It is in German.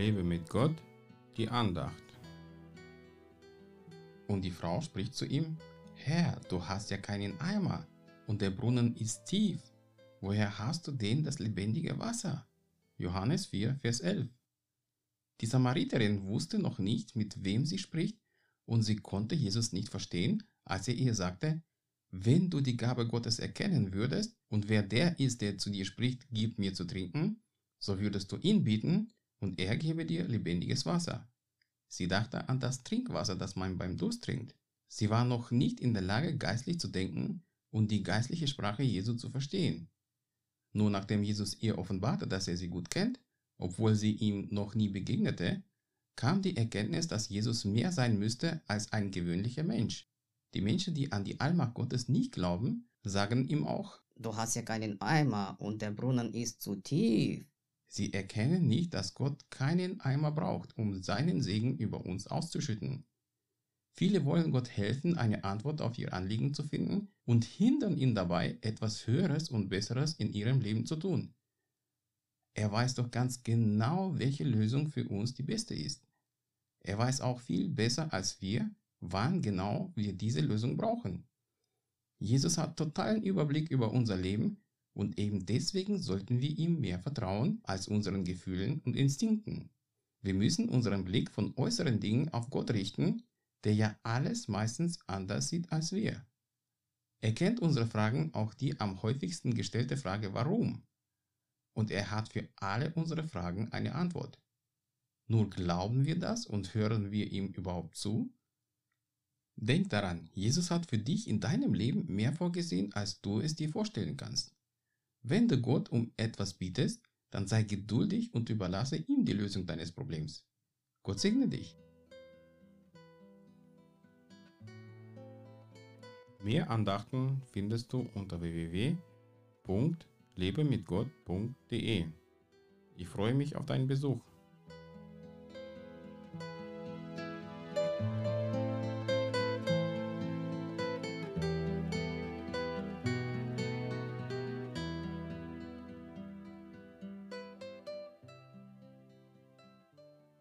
Lebe mit Gott, die Andacht. Und die Frau spricht zu ihm, Herr, du hast ja keinen Eimer und der Brunnen ist tief. Woher hast du denn das lebendige Wasser? Johannes 4, Vers 11. Die Samariterin wusste noch nicht, mit wem sie spricht, und sie konnte Jesus nicht verstehen, als er ihr sagte, wenn du die Gabe Gottes erkennen würdest und wer der ist, der zu dir spricht, gib mir zu trinken, so würdest du ihn bieten und er gebe dir lebendiges Wasser. Sie dachte an das Trinkwasser, das man beim Durst trinkt. Sie war noch nicht in der Lage, geistlich zu denken und die geistliche Sprache Jesu zu verstehen. Nur nachdem Jesus ihr offenbarte, dass er sie gut kennt, obwohl sie ihm noch nie begegnete, kam die Erkenntnis, dass Jesus mehr sein müsste als ein gewöhnlicher Mensch. Die Menschen, die an die Allmacht Gottes nicht glauben, sagen ihm auch, Du hast ja keinen Eimer und der Brunnen ist zu tief. Sie erkennen nicht, dass Gott keinen Eimer braucht, um seinen Segen über uns auszuschütten. Viele wollen Gott helfen, eine Antwort auf ihr Anliegen zu finden und hindern ihn dabei, etwas Höheres und Besseres in ihrem Leben zu tun. Er weiß doch ganz genau, welche Lösung für uns die beste ist. Er weiß auch viel besser als wir, wann genau wir diese Lösung brauchen. Jesus hat totalen Überblick über unser Leben und eben deswegen sollten wir ihm mehr vertrauen als unseren Gefühlen und Instinkten. Wir müssen unseren Blick von äußeren Dingen auf Gott richten, der ja alles meistens anders sieht als wir. Er kennt unsere Fragen, auch die am häufigsten gestellte Frage warum. Und er hat für alle unsere Fragen eine Antwort. Nur glauben wir das und hören wir ihm überhaupt zu? Denk daran, Jesus hat für dich in deinem Leben mehr vorgesehen, als du es dir vorstellen kannst. Wenn du Gott um etwas bietest, dann sei geduldig und überlasse ihm die Lösung deines Problems. Gott segne dich. Mehr Andachten findest du unter www.lebemitgott.de. Ich freue mich auf deinen Besuch.